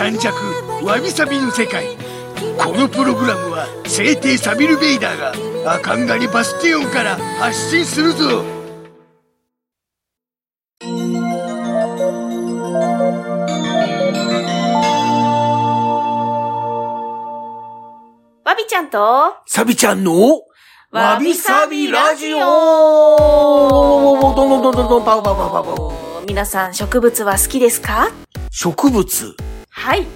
感弱わびさびの世界。このプログラムは聖帝サビル・ベイダーがアカンガリバスティオンから発信するぞ。わびちゃんと、サビちゃんのわびさびラジオ。どんどんどんどんパウパウパウパウ皆さん植物は好きですか植物はい。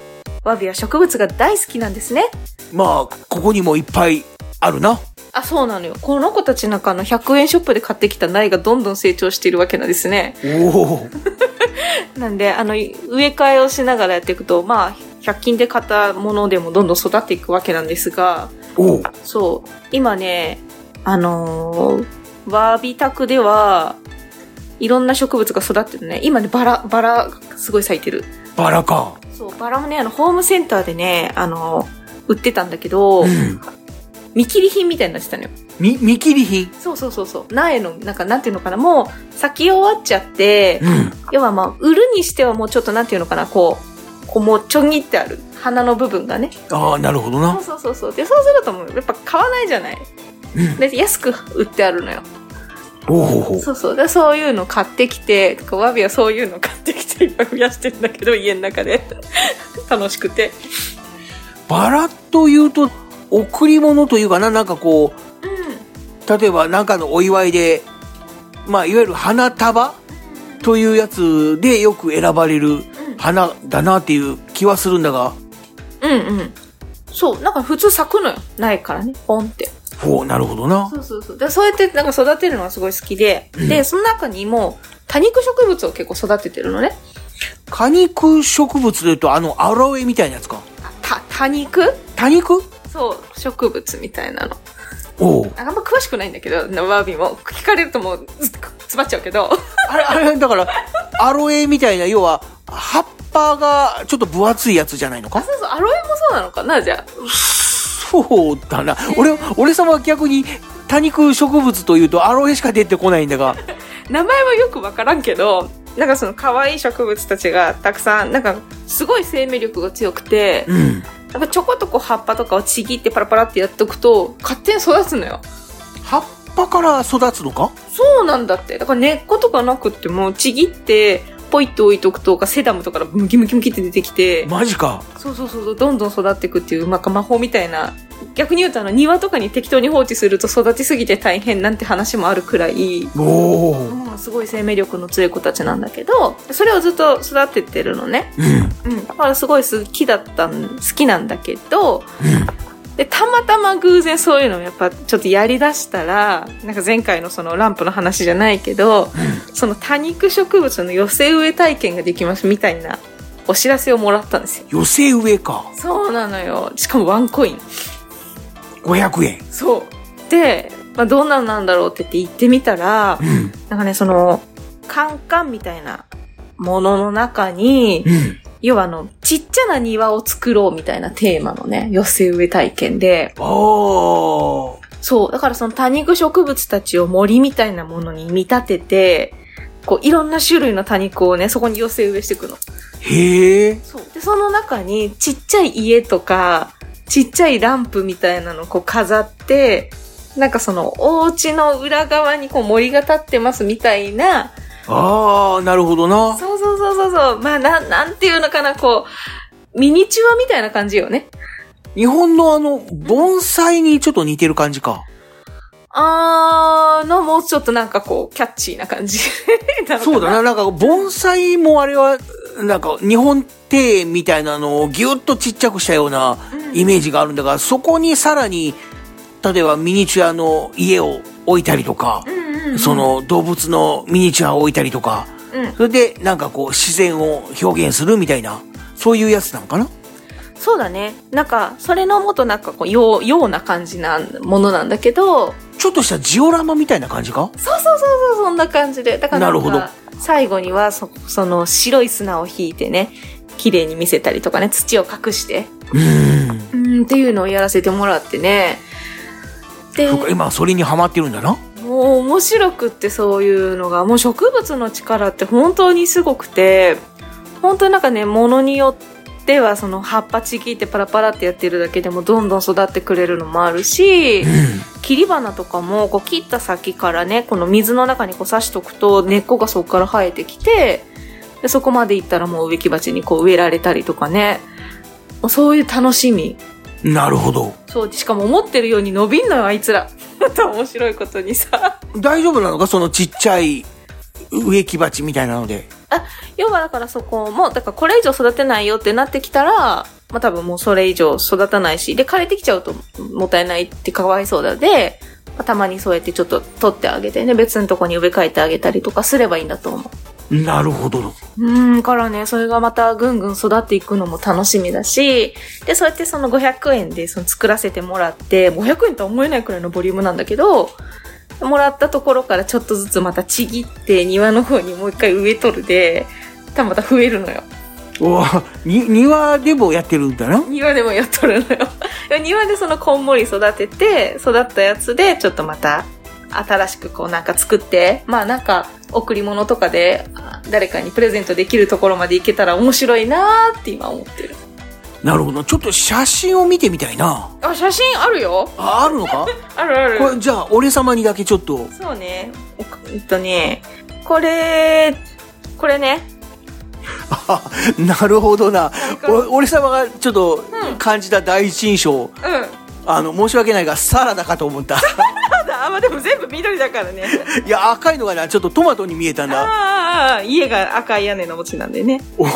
わびは植物が大好きなんですね。まあここにもいっぱいあるなあ、そうなのよ。この子たちなんかあの100円ショップで買ってきた苗がどんどん成長しているわけなんですね。おお なんで、あの、植え替えをしながらやっていくと、まあ、100均で買ったものでもどんどん育っていくわけなんですが、おそう。今ね、あのー、わびたくでは、いろんな植物が育ってるね。今ね、バラ、バラ、すごい咲いてる。バラかそう、バラもね、あの、ホームセンターでね、あの、売ってたんだけど、うん見切り品みたいになってたのよ。み見切り品？そうそうそうそう。苗の、なんか、なんていうのかな、もう、咲き終わっちゃって、うん要はまあ、売るにしてはもうちょっとなんていうのかな、こう、こうもうちょんぎってある。花の部分がね。ああなるほどそうなそうそうそう。で、そうするともう、やっぱ買わないじゃない。うんで、安く売ってあるのよ。おおほそうそう。で、そういうの買ってきて、こうワビはそういうの買ってきっぱい増やしてんだけど、家の中で。楽しくて。バラというと贈り物というかななんかこううん。例えば何かのお祝いでまあいわゆる花束というやつでよく選ばれる花だなっていう気はするんだがうんうん。そう、なんか普通咲くのよ。ないからね。ポンって。おおなるほどなそうそうそう。で、そうやってなんか育てるのがすごい好きで、で、その中にも多肉植物を結構育ててるのね。果肉植物でいうとあのアロエみたいなやつかた、多肉？多肉？そう、植物みたいなの。おおあんま詳しくないんだけど、ワービーも。聞かれるともう、ずっと詰まっちゃうけど。あれあれだからアロエみたいな要は葉っぱがちょっと分厚いやつじゃないのか？そうそう、アロエもそうなのかなじゃあ。そうだな俺俺様は逆に多肉植物というとアロエしか出てこないんだが 名前はよくわからんけど、なんかその可愛い植物たちがたくさん、なんかすごい生命力が強くて、うんなんかちょこっとこう葉っぱとかをちぎってパラパラってやっておくと、勝手に育つのよ。葉っぱから育つのか？そうなんだって。だから根っことかなくっても、ちぎって、ポイって置いとくとか、セダムとかからムキムキムキって出てきて、マジかそうそうそう、どんどん育っていくっていう、なんか魔法みたいな。逆に言うと、あの、庭とかに適当に放置すると育ちすぎて大変なんて話もあるくらい、おおうん、すごい生命力の強い子たちなんだけど、それをずっと育ててるのね。うんうん。だからすごい好きだったん、好きなんだけど、うんで、たまたま偶然そういうのをやっぱちょっとやりだしたら、なんか前回のそのランプの話じゃないけど、その多肉植物の寄せ植え体験ができますみたいなお知らせをもらったんですよ。寄せ植えかそうなのよ。しかもワンコイン。500円そう。で、まあ、どんなんなんだろうって言って行ってみたら、うんなんかね、その、カンカンみたいなものの中に、うん要はあの、ちっちゃな庭を作ろうみたいなテーマのね、寄せ植え体験で、おーそう、だからその多肉植物たちを森みたいなものに見立てて、こういろんな種類の多肉をね、そこに寄せ植えしていくの。へえそう。で、その中にちっちゃい家とか、ちっちゃいランプみたいなのをこう飾って、なんかそのお家の裏側にこう森が立ってますみたいな、ああなるほどな。そうそうそうそうそう、まあなん、なんていうのかな、こう、ミニチュアみたいな感じよね。日本のあの盆栽にちょっと似てる感じか。あーの、もうちょっとなんかこう、キャッチーな感じ。な。そうだな。なんか盆栽もあれはなんか日本庭園みたいなのをギュッとちっちゃくしたようなイメージがあるんだが、そこにさらに例えばミニチュアの家を置いたりとか、うんそ、の動物のミニチュアを置いたりとか、うん。それでなんかこう自然を表現するみたいな、そういうやつなのかな？そうだね。なんか、それのもっとなんかこう、よう、ような感じなものなんだけど、ちょっとしたジオラマみたいな感じか？そうそうそうそう、そんな感じで。だからなるほど最後にはそ、その白い砂を引いてね、綺麗に見せたりとかね、土を隠して、うーん。うん、っていうのをやらせてもらってね。で、今はそれにハマってるんだな。もう面白くってそういうのが、もう植物の力って本当にすごくて、本当になんかね、ものによってはその葉っぱちぎってパラパラってやってるだけでもどんどん育ってくれるのもあるし、うん。切り花とかもこう切った先からね、この水の中にこう刺しとくと根っこがそこから生えてきて、でそこまで行ったらもう植木鉢にこう植えられたりとかね、そういう楽しみ。なるほど。そう、しかも思ってるように伸びんのよ、あいつら。また面白いことにさ。大丈夫なのか？そのちっちゃい植木鉢みたいなので。要はだからそこも、だからこれ以上育てないよってなってきたら、まあ多分もうそれ以上育たないし、で、枯れてきちゃうともったいないってかわいそうなので、まあたまにそうやってちょっと取ってあげてね、別のとこに植え替えてあげたりとかすればいいんだと思う。なるほど。うん、からね、それがまたぐんぐん育っていくのも楽しみだし、で、そうやってその500円でその作らせてもらって、500円とは思えないくらいのボリュームなんだけど、もらったところからちょっとずつまたちぎって庭の方にもう一回植えとるで、多分また増えるのよ。おに、庭でもやってるんだな。庭でもやっとるのよ。庭でそのこんもり育てて、育ったやつでちょっとまた新しくこうなんか作って、まあなんか贈り物とかであ誰かにプレゼントできるところまでいけたら面白いなーって今思ってる。なるほど。ちょっと写真を見てみたいな。あ、写真あるよあ、あるのか？あるあるこれ、じゃあ、俺様にだけちょっと。そうね。おえっとね、これ、これね。あ なるほどな。俺様がちょっとうん感じた第一印象、うん。あの、申し訳ないが、サラダかと思った。まあ、でも全部緑だからね。いや、赤いのがな、ちょっとトマトに見えたんだ。ああ、家が赤い屋根の持ちなんでね。お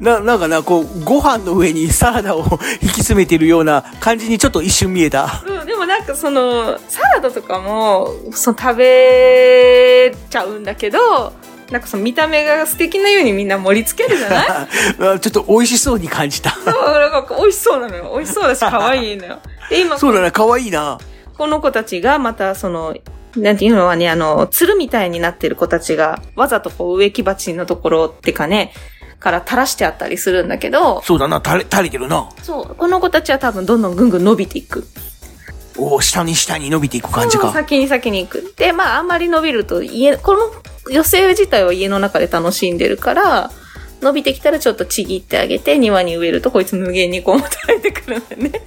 な、なんかな、こう、ご飯の上にサラダを引き詰めてるような感じにちょっと一瞬見えた。うん、でもなんかその、サラダとかも、その食べちゃうんだけど、なんかその見た目が素敵なようにみんな盛り付けるじゃない？あちょっと美味しそうに感じた。そう、なんか美味しそうなのよ。美味しそうだし可愛いのよ。で、今、そうだな、可愛いな。この子たちがまたその、なんていうのはね、あの、鶴みたいになってる子たちが、わざとこう植木鉢のところってかね、から垂らしてあったりするんだけど、そうだな、垂れ、垂れてるな。そう、この子たちは多分どんどんぐんぐん伸びていく。お下に下に伸びていく感じか。先に先に行く。で、まあ、あんまり伸びると、家、この寄せ自体は家の中で楽しんでるから、伸びてきたらちょっとちぎってあげて、庭に植えるとこいつ無限にこう生えてくるんだよね。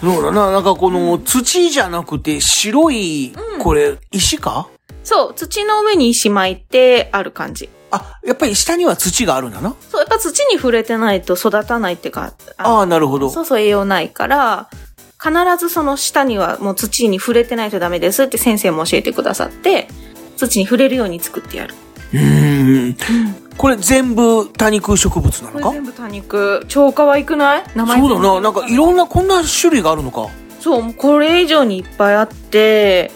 そうだな、なんかこの土じゃなくて白い、これ、石か？そう、土の上に石巻いてある感じ。あ、やっぱり下には土があるんだな。そう、やっぱ土に触れてないと育たないっていうか、ああ、なるほど。そうそう栄養ないから、必ずその下にはもう土に触れてないとダメですって先生も教えてくださって、土に触れるように作ってやる。うーん。これ全部多肉植物なのか？全部多肉。超可愛くない？名前そうだな。なんかいろんなこんな種類があるのか。そうこれ以上にいっぱいあって、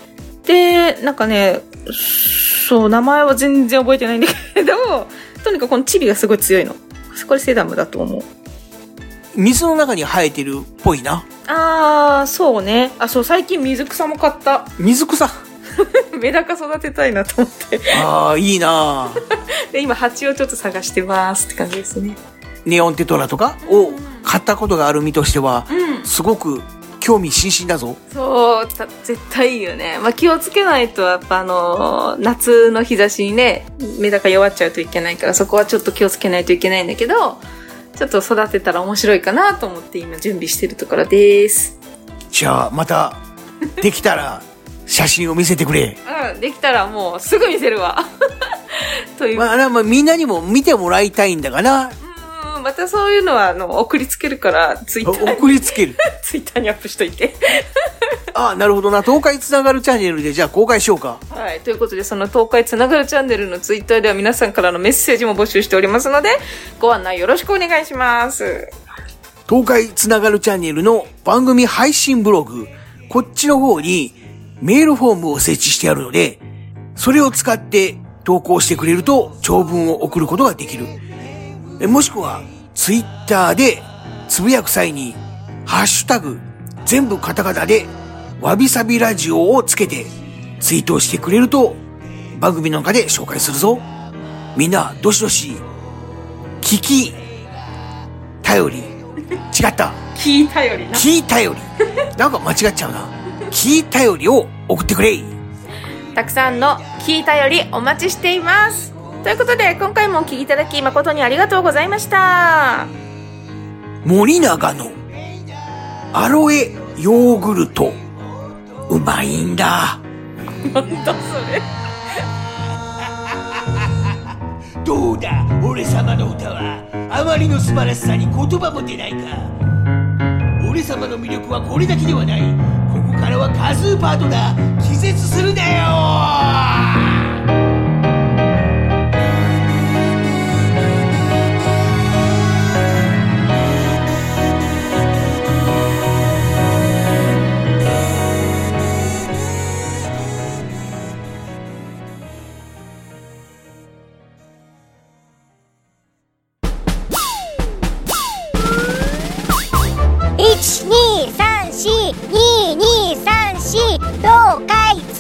で、なんかね、そう、名前は全然覚えてないんだけど、とにかくこのチビがすごい強いの。これセダムだと思う。水の中に生えてるっぽいな。あー、そうね。あ、そう、最近水草も買った。水草。メダカ育てたいなと思って。ああ、いいな。で、今、蜂をちょっと探してますって感じですね。ネオンテトラとか？を買ったことがある身としては、うん。すごく興味津々だぞ。そう、た絶対いいよね。まあ、気をつけないと、やっぱあのー夏の日差しにね、メダカ弱っちゃうといけないから、そこはちょっと気をつけないといけないんだけど、ちょっと育てたら面白いかなと思って今準備してるところです。じゃあ、また、できたら、写真を見せてくれ。うん、できたらもうすぐ見せるわ。という、まあ、まあ、みんなにも見てもらいたいんだがな。うん、またそういうのは、あの、送りつけるから、ツイッターに、送りつける。ツイッターにアップしといて。あ あ、なるほどな。東海つながるチャンネルで、じゃあ公開しようか。はい。ということで、その東海つながるチャンネルのツイッターでは皆さんからのメッセージも募集しておりますので、ご案内よろしくお願いします。東海つながるチャンネルの番組配信ブログ、こっちの方にメールフォームを設置してあるので、それを使って投稿してくれると長文を送ることができる。えもしくは、ツイッターで、つつぶやく際に、ハッシュタグ、全部カタカナで、わびさびラジオをつけて、ツイートしてくれると、番組の中で紹介するぞ。みんな、どしどし、聞き、頼り。違った。聞いたよりな聞い頼り。なんか間違っちゃうな。聞い頼りを送ってくれ。たくさんの聞いたよりお待ちしていますということで今回もお聞きいただき誠にありがとうございました森永のアロエヨーグルト。うまいんだ。なんだそれ どうだ？俺様の歌はあまりの素晴らしさに言葉も出ないか俺様の魅力はこれだけではないからはカズーパートナー気絶するなよ